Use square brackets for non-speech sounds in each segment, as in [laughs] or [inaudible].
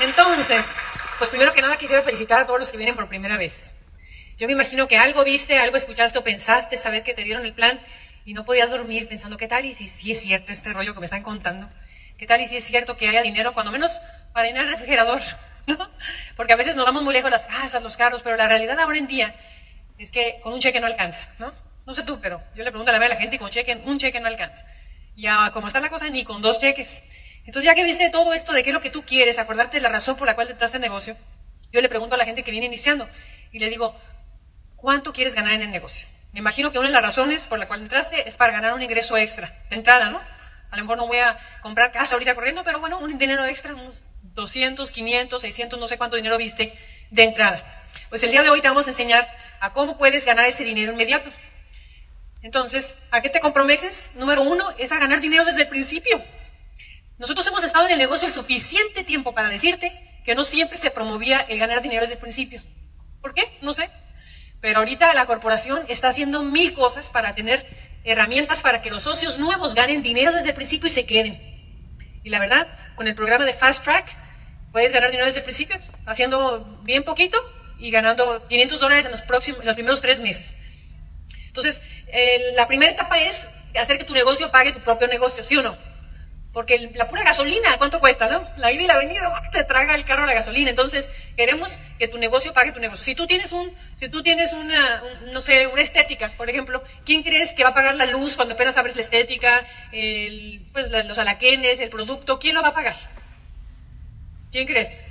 Entonces, pues primero que nada quisiera felicitar a todos los que vienen por primera vez. Yo me imagino que algo viste, algo escuchaste o pensaste, sabes que te dieron el plan y no podías dormir pensando, ¿qué tal? Y si es cierto este rollo que me están contando. ¿Qué tal? Y si es cierto que haya dinero, cuando menos para llenar el refrigerador, [laughs] ¿no? Porque a veces nos vamos muy lejos las casas, los carros, pero la realidad ahora en día es que con un cheque no alcanza, ¿no? No sé tú, pero yo le pregunto a la, a la gente y con cheque, un cheque no alcanza. Ya como está la cosa, ni con dos cheques. Entonces, ya que viste todo esto de qué es lo que tú quieres, acordarte de la razón por la cual entraste en negocio, yo le pregunto a la gente que viene iniciando y le digo, ¿cuánto quieres ganar en el negocio? Me imagino que una de las razones por la cual entraste es para ganar un ingreso extra, de entrada, ¿no? A lo mejor no voy a comprar casa ahorita corriendo, pero bueno, un dinero extra, unos 200, 500, 600, no sé cuánto dinero viste de entrada. Pues el día de hoy te vamos a enseñar a cómo puedes ganar ese dinero inmediato. Entonces, ¿a qué te comprometes? Número uno es a ganar dinero desde el principio. Nosotros hemos estado en el negocio el suficiente tiempo para decirte que no siempre se promovía el ganar dinero desde el principio. ¿Por qué? No sé. Pero ahorita la corporación está haciendo mil cosas para tener herramientas para que los socios nuevos ganen dinero desde el principio y se queden. Y la verdad, con el programa de Fast Track, puedes ganar dinero desde el principio, haciendo bien poquito y ganando 500 dólares en los, próximos, en los primeros tres meses. Entonces, eh, la primera etapa es hacer que tu negocio pague tu propio negocio, ¿sí o no? Porque la pura gasolina, ¿cuánto cuesta, no? La ida y la venida, [laughs] te traga el carro la gasolina. Entonces, queremos que tu negocio pague tu negocio. Si tú tienes un, si tú tienes una, no sé, una estética, por ejemplo, ¿quién crees que va a pagar la luz cuando apenas abres la estética, el, pues los alaquenes, el producto? ¿Quién lo va a pagar? ¿Quién crees?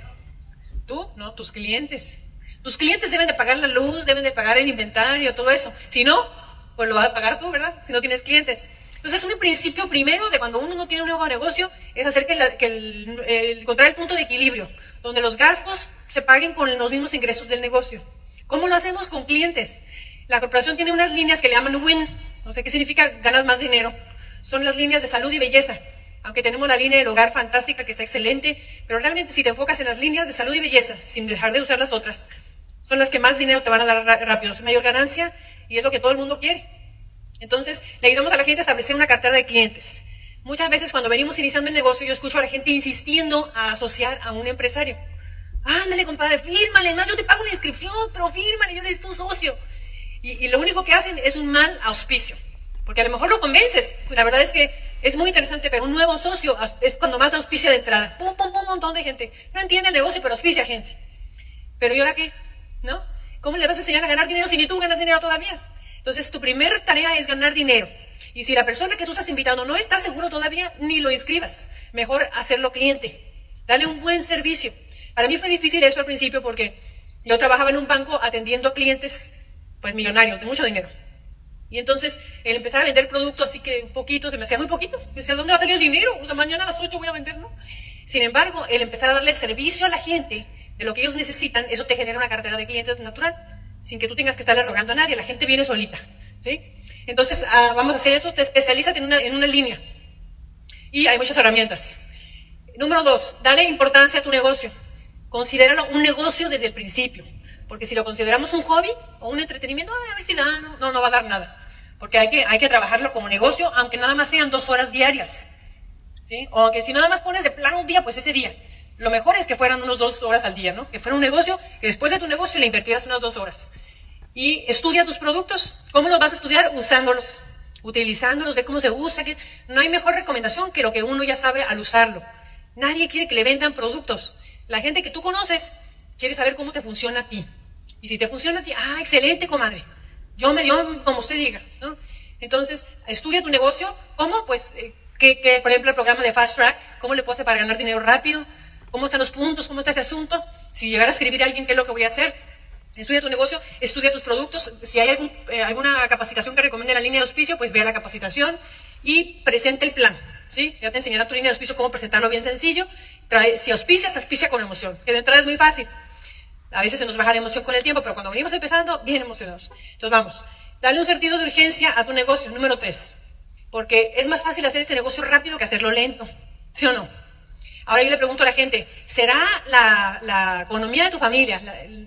¿Tú? No, tus clientes. Tus clientes deben de pagar la luz, deben de pagar el inventario, todo eso. Si no, pues lo vas a pagar tú, ¿verdad? Si no tienes clientes. Entonces, un principio primero de cuando uno no tiene un nuevo negocio es hacer que, el, encontrar el punto de equilibrio, donde los gastos se paguen con los mismos ingresos del negocio. ¿Cómo lo hacemos con clientes? La corporación tiene unas líneas que le llaman WIN, no sé qué significa ganas más dinero. Son las líneas de salud y belleza. Aunque tenemos la línea del hogar fantástica que está excelente, pero realmente si te enfocas en las líneas de salud y belleza, sin dejar de usar las otras, son las que más dinero te van a dar rápido, es mayor ganancia y es lo que todo el mundo quiere. Entonces, le ayudamos a la gente a establecer una cartera de clientes. Muchas veces cuando venimos iniciando el negocio, yo escucho a la gente insistiendo a asociar a un empresario. Ándale, compadre, fírmale, más yo te pago una inscripción, pero fírmale, yo necesito un socio. Y, lo único que hacen es un mal auspicio. Porque a lo mejor lo convences. La verdad es que es muy interesante, pero un nuevo socio es cuando más auspicia de entrada. Pum, pum, pum, un montón de gente. No entiende el negocio, pero auspicia gente. Pero ¿y ahora qué? ¿No? ¿Cómo le vas a enseñar a ganar dinero si ni tú ganas dinero todavía? Entonces, tu primera tarea es ganar dinero. Y si la persona que tú estás invitando no está seguro todavía, ni lo inscribas. Mejor hacerlo cliente. Dale un buen servicio. Para mí fue difícil eso al principio porque yo trabajaba en un banco atendiendo clientes, pues millonarios, de mucho dinero. Y entonces, el empezar a vender productos así que un poquito, se me hacía muy poquito. Yo decía, ¿dónde va a salir el dinero? O sea, mañana a las 8 voy a vender, ¿no? Sin embargo, el empezar a darle servicio a la gente de lo que ellos necesitan, eso te genera una cartera de clientes natural sin que tú tengas que estarle rogando a nadie, la gente viene solita. ¿sí? Entonces, ah, vamos a hacer eso, te especializas en una, en una línea. Y hay muchas herramientas. Número dos, dale importancia a tu negocio. Considéralo un negocio desde el principio. Porque si lo consideramos un hobby o un entretenimiento, a ver si da, no, no, no va a dar nada. Porque hay que, hay que trabajarlo como negocio, aunque nada más sean dos horas diarias. ¿sí? O aunque si nada más pones de plano un día, pues ese día. Lo mejor es que fueran unos dos horas al día, ¿no? Que fuera un negocio, que después de tu negocio le invertieras unas dos horas. Y estudia tus productos. ¿Cómo los vas a estudiar? Usándolos, utilizándolos, ve cómo se usa. Que... No hay mejor recomendación que lo que uno ya sabe al usarlo. Nadie quiere que le vendan productos. La gente que tú conoces quiere saber cómo te funciona a ti. Y si te funciona a ti, ah, excelente, comadre. Yo me, yo, como usted diga, ¿no? Entonces, estudia tu negocio. ¿Cómo? Pues, eh, que, por ejemplo, el programa de Fast Track, ¿cómo le puedo hacer para ganar dinero rápido? Cómo están los puntos, cómo está ese asunto. Si llegara a escribir a alguien qué es lo que voy a hacer, estudia tu negocio, estudia tus productos. Si hay eh, alguna capacitación que recomiende la línea de auspicio, pues vea la capacitación y presente el plan. ¿sí? Ya te enseñará tu línea de auspicio cómo presentarlo bien sencillo. si auspicias, auspicia con emoción, que de entrada es muy fácil. A veces se nos baja la emoción con el tiempo, pero cuando venimos empezando, bien emocionados. Entonces vamos, dale un sentido de urgencia a tu negocio, número tres. Porque es más fácil hacer este negocio rápido que hacerlo lento. ¿Sí o no? Ahora yo le pregunto a la gente, ¿será la, economía de tu familia,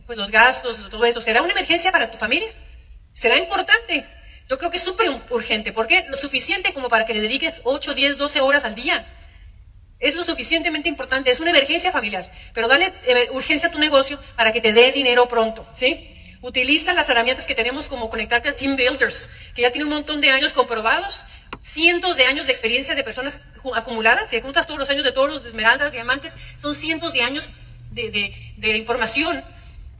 pues los gastos, todo eso, será una emergencia para tu familia? ¿Será importante? Yo creo que es súper urgente. ¿Por qué? Lo suficiente como para que le dediques 8, 10, 12 horas al día. Es lo suficientemente importante, es una emergencia familiar, pero dale eh, urgencia a tu negocio para que te dé dinero pronto, ¿sí? Utiliza las herramientas que tenemos como conectarte a Team Builders, que ya tiene un montón de años comprobados, cientos de años de experiencia de personas acumuladas, si juntas todos los años de todos los esmeraldas, diamantes, son cientos de años de, información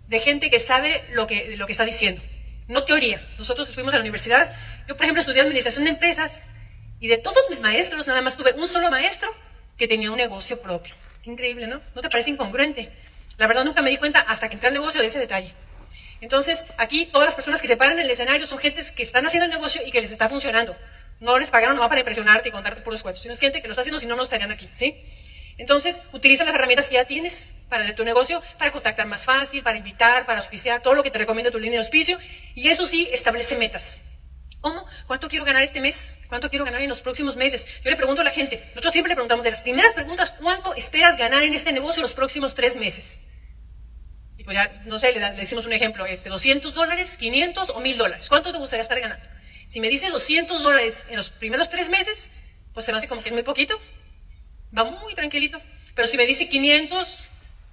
de gente que sabe lo que, lo que está diciendo. No teoría. Nosotros estuvimos en la universidad, yo por ejemplo estudié administración de empresas y de todos mis maestros nada más tuve un solo maestro que tenía un negocio propio. Increíble, ¿no? ¿No te parece incongruente? La verdad nunca me di cuenta hasta que entré al negocio de ese detalle. Entonces, aquí todas las personas que se paran en el escenario son gentes que están haciendo el negocio y que les está funcionando. No les pagaron no para impresionarte y contarte puros cuentos, sino es gente que lo está haciendo, si no, no estarían aquí, ¿sí? Entonces, utiliza las herramientas que ya tienes para tu negocio, para contactar más fácil, para invitar, para auspiciar, todo lo que te recomienda tu línea de auspicio. Y eso sí, establece metas. ¿Cómo? ¿Cuánto quiero ganar este mes? ¿Cuánto quiero ganar en los próximos meses? Yo le pregunto a la gente, nosotros siempre le preguntamos de las primeras preguntas, ¿cuánto esperas ganar en este negocio en los próximos tres meses? Y pues ya, no sé, le, decimos un ejemplo, este, 200 dólares, 500 o 1000 dólares. ¿Cuánto te gustaría estar ganando? Si me dice 200 dólares en los primeros tres meses, pues se me hace como que es muy poquito. Va muy tranquilito. Pero si me dice 500,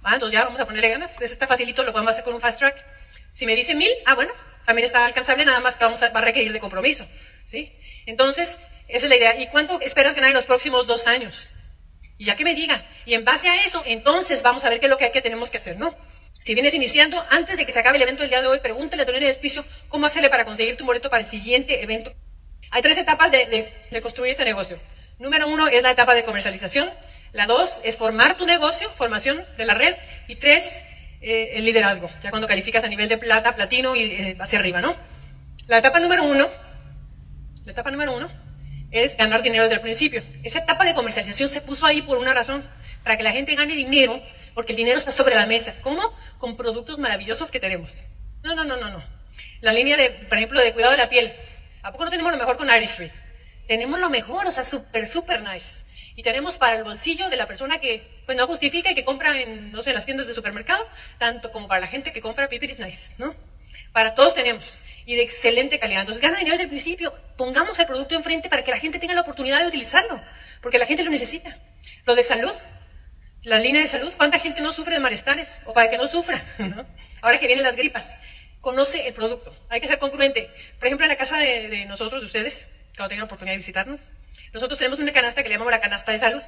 ah, entonces ya vamos a ponerle ganas. Eso está facilito, lo podemos hacer con un fast track. Si me dice 1000, ah, bueno, también está alcanzable, nada más vamos a, va a requerir de compromiso. ¿sí? Entonces, esa es la idea. ¿Y cuánto esperas ganar en los próximos dos años? Y ya que me diga. Y en base a eso, entonces vamos a ver qué es lo que, hay que tenemos que hacer, ¿no? Si vienes iniciando, antes de que se acabe el evento del día de hoy, pregúntale a tu de despicio cómo hacerle para conseguir tu boleto para el siguiente evento. Hay tres etapas de, construir este negocio. Número uno es la etapa de comercialización. La dos es formar tu negocio, formación de la red. Y tres, eh, el liderazgo, ya cuando calificas a nivel de plata, platino y eh, hacia arriba, ¿no? La etapa número uno, la etapa número uno es ganar dinero desde el principio. Esa etapa de comercialización se puso ahí por una razón, para que la gente gane dinero porque el dinero está sobre la mesa. ¿Cómo? Con productos maravillosos que tenemos. No, no, no, no, no. La línea de, por ejemplo, de cuidado de la piel. ¿A poco no tenemos lo mejor con Street? Tenemos lo mejor, o sea, súper, súper nice. Y tenemos para el bolsillo de la persona que, pues no justifica y que compra en, no sé, en las tiendas de supermercado, tanto como para la gente que compra Pipiris Nice, ¿no? Para todos tenemos. Y de excelente calidad. Entonces, gana dinero desde el principio. Pongamos el producto enfrente para que la gente tenga la oportunidad de utilizarlo. Porque la gente lo necesita. Lo de salud, la línea de salud, ¿cuánta gente no sufre de malestares? O para que no sufra, [laughs] ¿no? Ahora que vienen las gripas. Conoce el producto. Hay que ser congruente. Por ejemplo, en la casa de, nosotros, de ustedes, cuando tengan la oportunidad de visitarnos, nosotros tenemos una canasta que le llamamos la canasta de salud.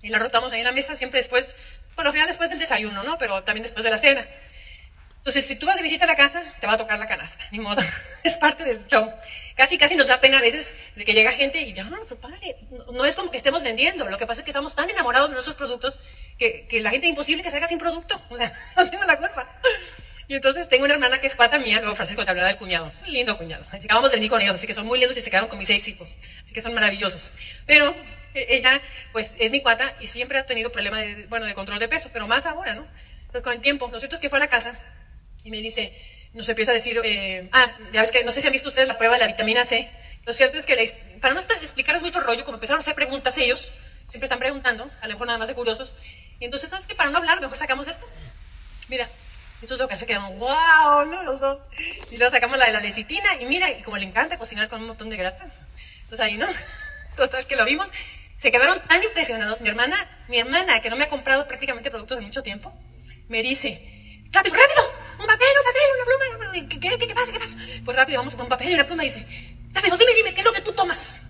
Y la rotamos ahí en la mesa, siempre después, por lo general después del desayuno, ¿no? Pero también después de la cena. Entonces, si tú vas de visita a la casa, te va a tocar la canasta, ni modo. [laughs] es parte del show. Casi, casi nos da pena a veces de que llega gente y ya, no, pues padre, no, es como que estemos vendiendo. Lo que pasa es que estamos tan enamorados de nuestros productos que, que la gente es imposible que salga sin producto. O sea, [laughs] no tengo la culpa. Y entonces tengo una hermana que es cuata mía, luego Francisco te hablará del cuñado. Es un lindo cuñado. Acabamos de venir con ellos, así que son muy lindos y se quedaron con mis seis hijos. Así que son maravillosos. Pero eh, ella, pues, es mi cuata y siempre ha tenido problemas de, bueno, de control de peso, pero más ahora, ¿no? Entonces, con el tiempo, es que fue a la casa y me dice, nos empieza a decir, eh, ah, ya ves que, no sé si han visto ustedes la prueba de la vitamina C. Lo cierto es que, les, para no explicarles mucho rollo, como empezaron a hacer preguntas ellos, siempre están preguntando, a lo mejor nada más de curiosos, y entonces, ¿sabes qué? Para no hablar, mejor sacamos esto. Mira, entonces lo que hace quedan, wow, ¿no? Los dos. Y luego sacamos la de la lecitina, y mira, y como le encanta cocinar con un montón de grasa, entonces ahí, ¿no? [laughs] Total, que lo vimos, se quedaron tan impresionados. Mi hermana, mi hermana, que no me ha comprado prácticamente productos de mucho tiempo, me dice, rápido, rápido, un papel, un papel, una pluma. ¿Qué, qué, qué, pasa? ¿Qué pasa? Pues rápido, vamos con un papel y una pluma y dice, rápido, dime, dime, ¿qué es lo que tú tomas?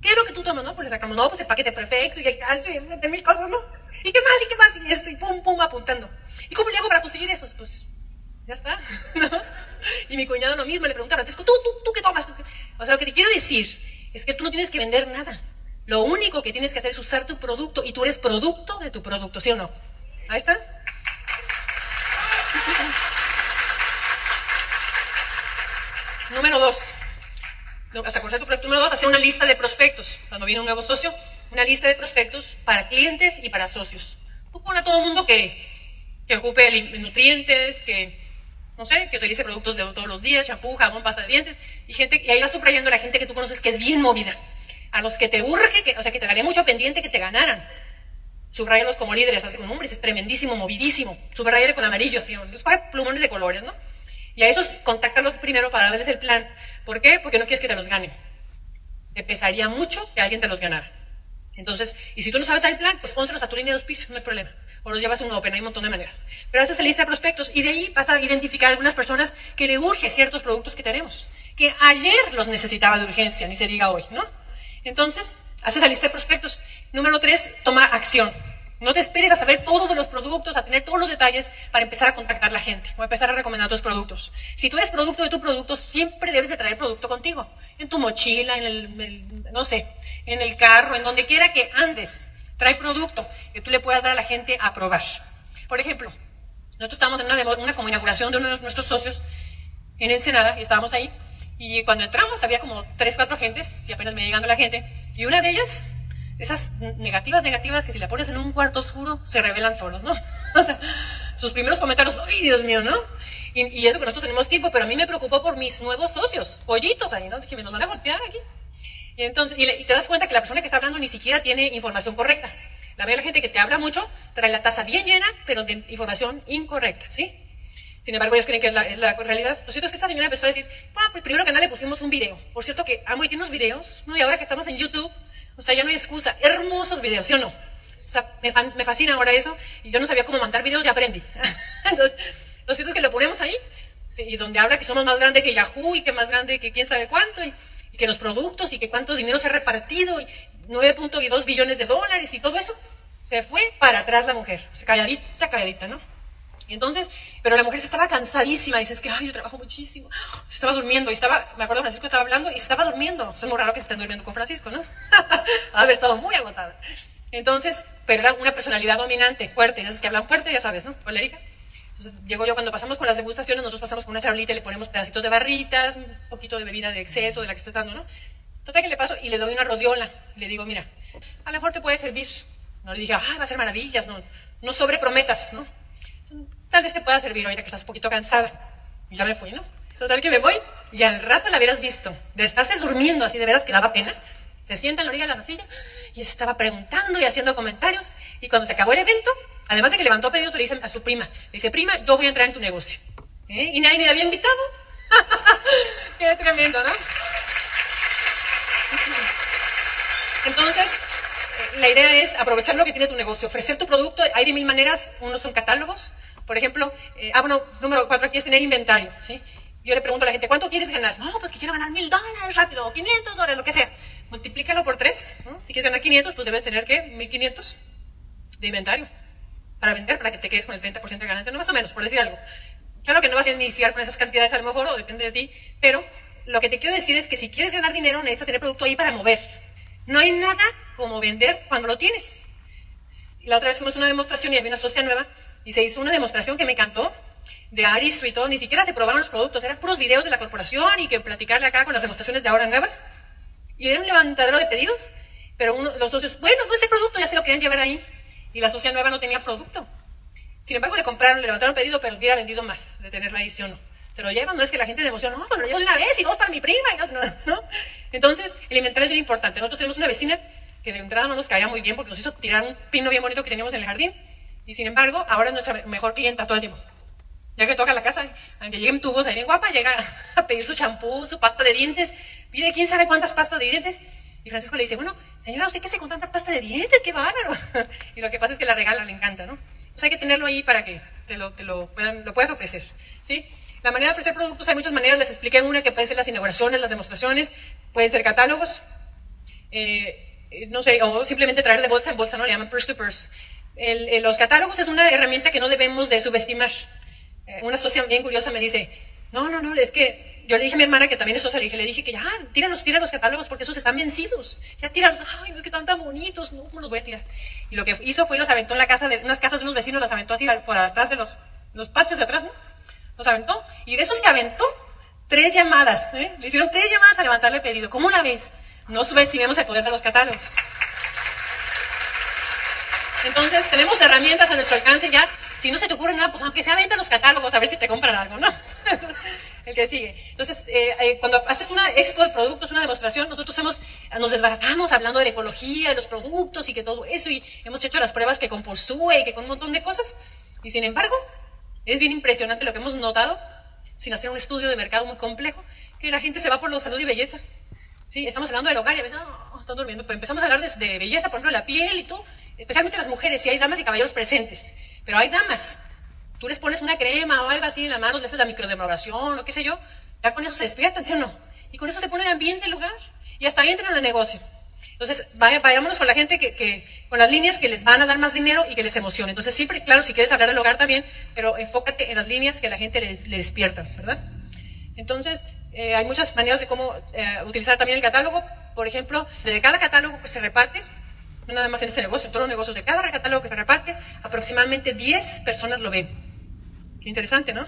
¿Qué es lo que tú tomas, no? Pues le sacamos, no, pues el paquete perfecto y y de mil cosas, ¿no? ¿Y qué más? ¿Y qué más? Y esto, y pum, pum, apuntando. ¿Y cómo le hago para conseguir eso? Pues, ya está, [laughs] ¿no? Y mi cuñado lo mismo, le pregunta a Francisco, ¿tú, tú, tú qué tomas? O sea, lo que te quiero decir es que tú no tienes que vender nada. Lo único que tienes que hacer es usar tu producto y tú eres producto de tu producto, ¿sí o no? Ahí está. Número dos. O sea, tu proyecto número dos, hacer una lista de prospectos. Cuando viene un nuevo socio, una lista de prospectos para clientes y para socios. Tú pon a todo el mundo que, que ocupe nutrientes, que, no sé, que utilice productos de todos los días, champú, jabón, pasta de dientes, y gente, y ahí vas subrayando a la gente que tú conoces que es bien movida. A los que te urge, que, o sea, que te daría mucho pendiente que te ganaran. Subrayalos como líderes, así como hombres, es tremendísimo, movidísimo. Subrayale con amarillo, así, coge plumones de colores, ¿no? Y a esos contáctalos primero para darles el plan. ¿Por qué? Porque no quieres que te los ganen. Te pesaría mucho que alguien te los ganara. Entonces, y si tú no sabes el plan, pues pónselos a tu línea de auspicio, no hay problema. O los llevas a un open, hay un montón de maneras. Pero haces la lista de prospectos y de ahí vas a identificar algunas personas que le urge ciertos productos que tenemos. Que ayer los necesitaba de urgencia, ni se diga hoy, ¿no? Entonces, haces la lista de prospectos. Número tres, toma acción. No te esperes a saber todos de los productos, a tener todos los detalles para empezar a contactar a la gente o empezar a recomendar tus productos. Si tú eres producto de tu producto, siempre debes de traer producto contigo. En tu mochila, en el, no sé, en el carro, en donde quiera que andes. Trae producto que tú le puedas dar a la gente a probar. Por ejemplo, nosotros estábamos en una, una como inauguración de uno de nuestros socios en Ensenada y estábamos ahí. Y cuando entramos había como tres, cuatro gentes y apenas me llegando la gente. Y una de ellas esas negativas, negativas que si la pones en un cuarto oscuro se revelan solos, ¿no? [laughs] O sea, sus primeros comentarios, ¡ay, Dios mío, ¿no? Y, eso que nosotros tenemos tiempo, pero a mí me preocupó por mis nuevos socios, pollitos ahí, ¿no? Dije, me los van a golpear aquí. Y entonces, y, te das cuenta que la persona que está hablando ni siquiera tiene información correcta. La ve la gente que te habla mucho, trae la taza bien llena, pero de información incorrecta, ¿sí? Sin embargo, ellos creen que es la, es realidad. Lo cierto es que esta señora empezó a decir, ah, pues primero que nada le pusimos un video. Por cierto que amo y tiene unos videos, ¿no? Y ahora que estamos en YouTube, o sea, ya no hay excusa. Hermosos videos, ¿sí o no? O sea, me, me fascina ahora eso. Y yo no sabía cómo mandar videos y aprendí. [laughs] Entonces, lo cierto es que lo ponemos ahí. y donde habla que somos más grandes que Yahoo y que más grande que quién sabe cuánto. Y, que los productos y que cuánto dinero se ha repartido. Y 9.2 billones de dólares y todo eso. Se fue para atrás la mujer. Calladita, calladita, ¿no? Entonces, pero la mujer estaba cansadísima, dice, es que, ay, yo trabajo muchísimo. Estaba durmiendo, y estaba, me acuerdo, Francisco estaba hablando y estaba durmiendo. Es muy raro que estén durmiendo con Francisco, ¿no? [laughs] Haber estado muy agotada. Entonces, era una personalidad dominante, fuerte, esas que hablan fuerte, ya sabes, ¿no? Colérica. Entonces, llego yo cuando pasamos con las degustaciones, nosotros pasamos con una charolita y le ponemos pedacitos de barritas, un poquito de bebida de exceso, de la que estás dando, ¿no? Total que le paso y le doy una rodiola. Y le digo, mira, a lo mejor te puede servir. No le dije, ah, va a ser maravillas, no, no sobreprometas, ¿no? Tal vez te pueda servir ahorita que estás un poquito cansada. Y ya me fui, ¿no? Total que me voy y al rato la hubieras visto, de estarse durmiendo así de veras que daba pena. Se sienta en la orilla de la silla y estaba preguntando y haciendo comentarios. Y cuando se acabó el evento, además de que levantó pedido, le dice a su prima, le dice, prima, yo voy a entrar en tu negocio. ¿Eh? Y nadie me había invitado. [laughs] Qué tremendo, ¿no? Entonces, eh, la idea es aprovechar lo que tiene tu negocio, ofrecer tu producto. Hay de mil maneras. Unos son catálogos, por ejemplo, eh, ah, bueno, número cuatro aquí es tener inventario, ¿sí? Yo le pregunto a la gente, ¿cuánto quieres ganar? No, pues que quiero ganar mil dólares rápido, o 500 dólares, lo que sea. Multiplícalo por tres, ¿no? Si quieres ganar 500, pues debes tener, ¿qué? 1500 de inventario para vender, para que te quedes con el 30% de ganancia, no más o menos, por decir algo. Claro que no vas a iniciar con esas cantidades a lo mejor, o depende de ti, pero lo que te quiero decir es que si quieres ganar dinero, necesitas tener producto ahí para mover. No hay nada como vender cuando lo tienes. La otra vez fuimos a una demostración y había una socia nueva y se hizo una demostración que me encantó de Aristo y todo, ni siquiera se probaron los productos, eran puros videos de la corporación y que platicarle acá con las demostraciones de ahora nuevas. Y era un levantadero de pedidos, pero uno, los socios, bueno, no este producto, ya se lo querían llevar ahí. Y la socia nueva no tenía producto. Sin embargo, le compraron, le levantaron pedido, pero hubiera vendido más de tener la edición. ¿no? Te lo llevan, no es que la gente de emoción, no, pero lo llevo de una vez y dos para mi prima. Y [laughs] no, ¿no? Entonces, el inventario es bien importante. Nosotros tenemos una vecina que de entrada no nos caía muy bien porque nos hizo tirar un pino bien bonito que teníamos en el jardín y sin embargo, ahora es nuestra mejor clienta todo el tiempo. Ya que toca la casa, aunque lleguen tubos ahí bien guapa, llega [laughs] a pedir su champú, su pasta de dientes, pide quién sabe cuántas pastas de dientes. Y Francisco le dice, bueno, señora, ¿usted qué hace con tanta pasta de dientes? ¡Qué bárbaro! [laughs] y lo que pasa es que la regala, le encanta, ¿no? Entonces hay que tenerlo ahí para que te lo, te lo, puedan, lo puedas ofrecer, ¿sí? La manera de ofrecer productos hay muchas maneras, les expliqué una que puede ser las inauguraciones, las demostraciones, pueden ser catálogos, eh, no sé, o simplemente traer de bolsa en bolsa, ¿no? Le llaman purse to purse. El, los catálogos es una herramienta que no debemos de subestimar. Eh, una socia bien curiosa me dice, no, no, no, es que yo le dije a mi hermana que también es socia, le dije, le dije que ya, tíralos, tira los catálogos porque esos están vencidos. Ya tíralos, ay, no es que están tan bonitos, no, ¿cómo los voy a tirar? Y lo que hizo fue los aventó en la casa de, unas casas de unos vecinos, las aventó así por atrás de los, los patios de atrás, ¿no? Los aventó. Y de esos que aventó, tres llamadas, ¿eh? Le hicieron tres llamadas a levantarle el pedido. ¿Cómo una vez? No subestimemos el poder de los catálogos. Entonces, tenemos herramientas a nuestro alcance ya. Si no se te ocurre nada, pues aunque sea venta los catálogos, a ver si te compran algo, ¿no? [laughs] el que sigue. Entonces, eh, eh, cuando haces una expo de productos, una demostración, nosotros hemos, nos desbaratamos hablando de la ecología, de los productos y que todo eso, y hemos hecho las pruebas que con Porsue y que con un montón de cosas. Y sin embargo, es bien impresionante lo que hemos notado, sin hacer un estudio de mercado muy complejo, que la gente se va por la salud y belleza. Sí, estamos hablando del hogar y a veces, están durmiendo. Pues empezamos a hablar de, de belleza, por ejemplo, la piel y todo, especialmente las mujeres, si hay damas y caballeros presentes. Pero hay damas. Tú les pones una crema o algo así en la mano, les haces la microdermabrasión o qué sé yo, ya con eso se despiertan, ¿sí o no? Y con eso se pone de ambiente el lugar. Y hasta ahí entran al negocio. Entonces, vayámonos con la gente que, que, con las líneas que les van a dar más dinero y que les emocione. Entonces, siempre, claro, si quieres hablar del hogar también, pero enfócate en las líneas que la gente le, le despiertan, ¿verdad? Entonces, eh, hay muchas maneras de cómo eh, utilizar también el catálogo. Por ejemplo, de cada catálogo que se reparte, no nada más en este negocio, en todos los negocios, de cada catálogo que se reparte, aproximadamente 10 personas lo ven. Qué interesante, ¿no?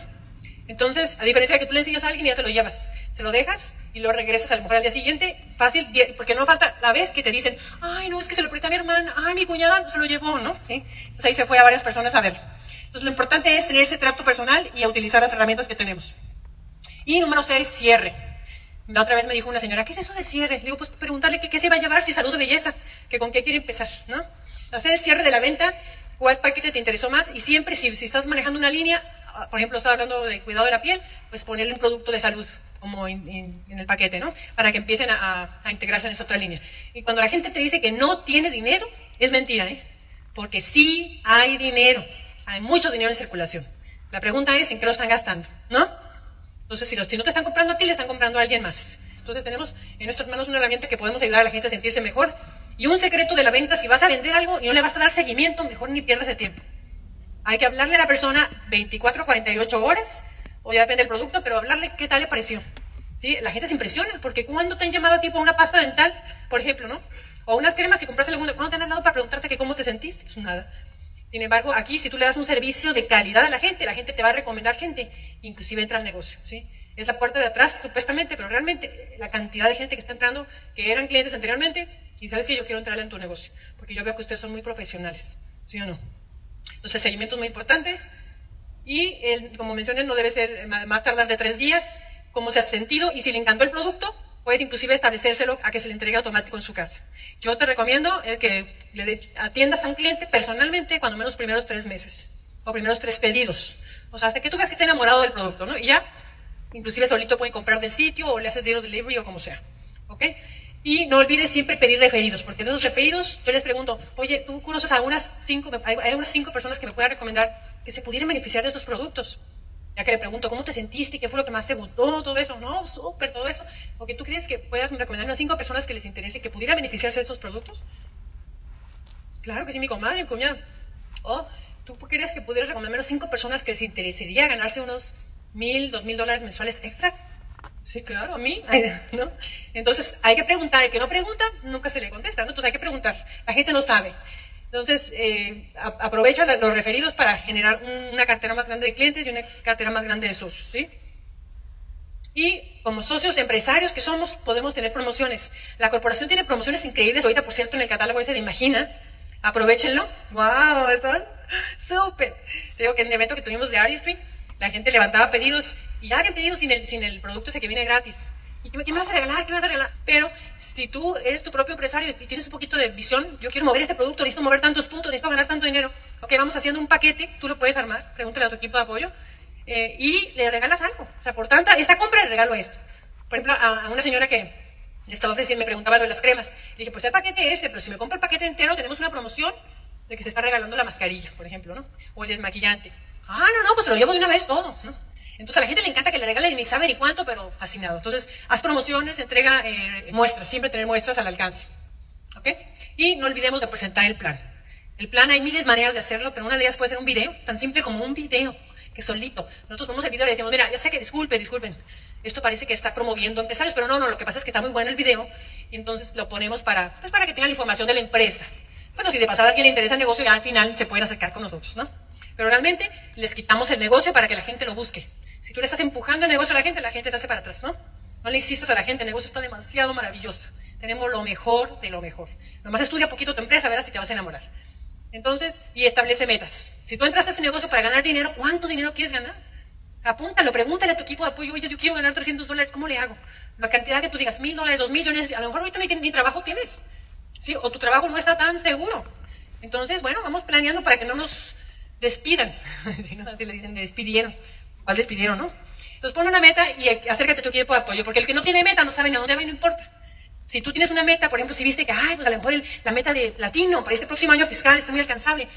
Entonces, a diferencia de que tú le enseñas a alguien y ya te lo llevas, se lo dejas y lo regresas a lo mejor al día siguiente, fácil, porque no falta la vez que te dicen, ay, no, es que se lo presté a mi hermana, ay, mi cuñada se lo llevó, ¿no? Entonces ahí se fue a varias personas a verlo. Entonces lo importante es tener ese trato personal y utilizar las herramientas que tenemos. Y número seis, cierre. La otra vez me dijo una señora, ¿qué es eso de cierre? Le digo, pues preguntarle qué, qué se va a llevar, si salud o belleza, que con qué quiere empezar, ¿no? Hacer el cierre de la venta, cuál paquete te interesó más y siempre si, si estás manejando una línea, ah, por ejemplo, estaba hablando de cuidado de la piel, pues ponerle un producto de salud como en, en el paquete, ¿no? Para que empiecen a, a, integrarse en esa otra línea. Y cuando la gente te dice que no tiene dinero, es mentira, ¿eh? Porque sí hay dinero, hay mucho dinero en circulación. La pregunta es en qué lo están gastando, ¿no? Entonces, si, los, si no te están comprando a ti, le están comprando a alguien más. Entonces, tenemos en nuestras manos una herramienta que podemos ayudar a la gente a sentirse mejor. Y un secreto de la venta, si vas a vender algo y no le vas a dar seguimiento, mejor ni pierdas el tiempo. Hay que hablarle a la persona 24 o 48 horas, o ya depende del producto, pero hablarle qué tal le pareció. ¿Sí? La gente se impresiona, porque cuando te han llamado a ti por una pasta dental, por ejemplo, ¿no? O unas cremas que compraste en mundo, ¿cuándo te han hablado para preguntarte que cómo te sentiste? Pues nada. Sin embargo, aquí si tú le das un servicio de calidad a la gente, la gente te va a recomendar gente, inclusive entra al negocio, ¿sí? Es la puerta de atrás, supuestamente, pero realmente la cantidad de gente que está entrando, que eran clientes anteriormente, y sabes que yo quiero entrar en tu negocio, porque yo veo que ustedes son muy profesionales, ¿sí o no? Entonces, seguimiento es muy importante, y el, como mencioné, no debe ser más tardar de tres días, cómo se ha sentido, y si le encantó el producto, puedes inclusive establecérselo a que se le entregue automático en su casa. Yo te recomiendo el que le atiendas a un cliente personalmente cuando menos primeros tres meses o primeros tres pedidos. O sea, hasta que tú veas que esté enamorado del producto, ¿no? Y ya, inclusive solito puede comprar del sitio o le haces dinero delivery o como sea. ¿Ok? Y no olvides siempre pedir referidos, porque de esos referidos yo les pregunto, oye, ¿tú conoces a unas cinco, hay unas cinco personas que me puedan recomendar que se pudieran beneficiar de estos productos? Ya que le pregunto, ¿cómo te sentiste? ¿Qué fue lo que más te gustó? Todo eso, ¿no? Súper, todo eso. ¿O que tú crees que puedas recomendarme a cinco personas que les interese que pudieran beneficiarse de estos productos? Claro que sí, mi comadre, mi cuñado. ¿O tú crees que pudieras recomendarme a cinco personas que les interesaría ganarse unos mil, dos mil dólares mensuales extras? Sí, claro, a mí, [laughs] ¿no? Entonces, hay que preguntar. El que no pregunta, nunca se le contesta. Entonces, hay que preguntar. La gente no sabe. Entonces, eh, aprovecha los referidos para generar una cartera más grande de clientes y una cartera más grande de socios, ¿sí? Y como socios empresarios que somos, podemos tener promociones. La corporación tiene promociones increíbles. Ahorita, por cierto, en el catálogo ese de Imagina. Aprovechenlo. ¡Wow! ¿Están? ¡Súper! Digo que en el evento que tuvimos de Artistry, la gente levantaba pedidos y ya habían pedido sin el, sin el producto ese que viene gratis. ¿Y qué me vas a regalar? ¿Qué me vas a regalar? Pero si tú eres tu propio empresario y tienes un poquito de visión, yo quiero mover este producto, necesito mover tantos puntos, necesito ganar tanto dinero. Ok, vamos haciendo un paquete, tú lo puedes armar, pregúntale a tu equipo de apoyo, eh, y le regalas algo. O sea, por tanta, esta compra le regalo esto. Por ejemplo, a, a una señora que le estaba ofreciendo, me preguntaba lo de las cremas. Le dije, pues el paquete es este, pero si me compra el paquete entero, tenemos una promoción de que se está regalando la mascarilla, por ejemplo, ¿no? O el desmaquillante. Ah, no, no, pues te lo llevo de una vez todo, ¿no? Entonces a la gente le encanta que le regalen ni sabe ni cuánto, pero fascinado. Entonces, haz promociones, entrega eh, muestras, siempre tener muestras al alcance. ¿Ok? Y no olvidemos de presentar el plan. El plan hay miles de maneras de hacerlo, pero una de ellas puede ser un video, tan simple como un video, que solito. Nosotros ponemos el video y le decimos, mira, ya sé que disculpen, disculpen, esto parece que está promoviendo empresarios, pero no, no, lo que pasa es que está muy bueno el video, y entonces lo ponemos para, pues para que tengan la información de la empresa. Bueno, si de pasada a alguien le interesa el negocio, ya al final se pueden acercar con nosotros, ¿no? Pero realmente les quitamos el negocio para que la gente lo busque. Si tú le estás empujando el negocio a la gente, la gente se hace para atrás, ¿no? No le insistas a la gente, el negocio está demasiado maravilloso. Tenemos lo mejor de lo mejor. Nomás estudia poquito tu empresa, verás si te vas a enamorar. Entonces, y establece metas. Si tú entraste a ese negocio para ganar dinero, ¿cuánto dinero quieres ganar? Apúntalo, pregúntale a tu equipo de apoyo, oye, yo quiero ganar 300 dólares, ¿cómo le hago? La cantidad que tú digas, mil dólares, dos millones, a lo mejor ahorita ni, ni trabajo tienes. ¿Sí? O tu trabajo no está tan seguro. Entonces, bueno, vamos planeando para que no nos despidan. [laughs] si no, así le dicen, me despidieron. ¿Cuál despidieron, no? Entonces pon una meta y acércate a tu equipo de apoyo, porque el que no tiene meta no sabe ni a dónde va y no importa. Si tú tienes una meta, por ejemplo, si viste que, ay, pues a lo mejor la meta de latino para este próximo año fiscal está muy alcanzable.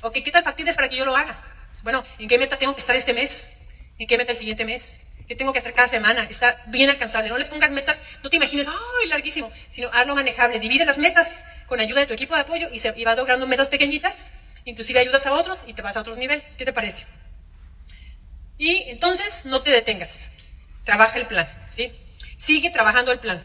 Ok, ¿qué tan factible para que yo lo haga? Bueno, ¿en qué meta tengo que estar este mes? ¿En qué meta el siguiente mes? ¿Qué tengo que hacer cada semana? Está bien alcanzable. No le pongas metas, no te imagines, ¡ay, larguísimo! Sino hazlo manejable. Divide las metas con ayuda de tu equipo de apoyo y, se, y vas logrando metas pequeñitas. Inclusive ayudas a otros y te vas a otros niveles. ¿Qué te parece? Y entonces no te detengas, trabaja el plan, ¿sí? Sigue trabajando el plan.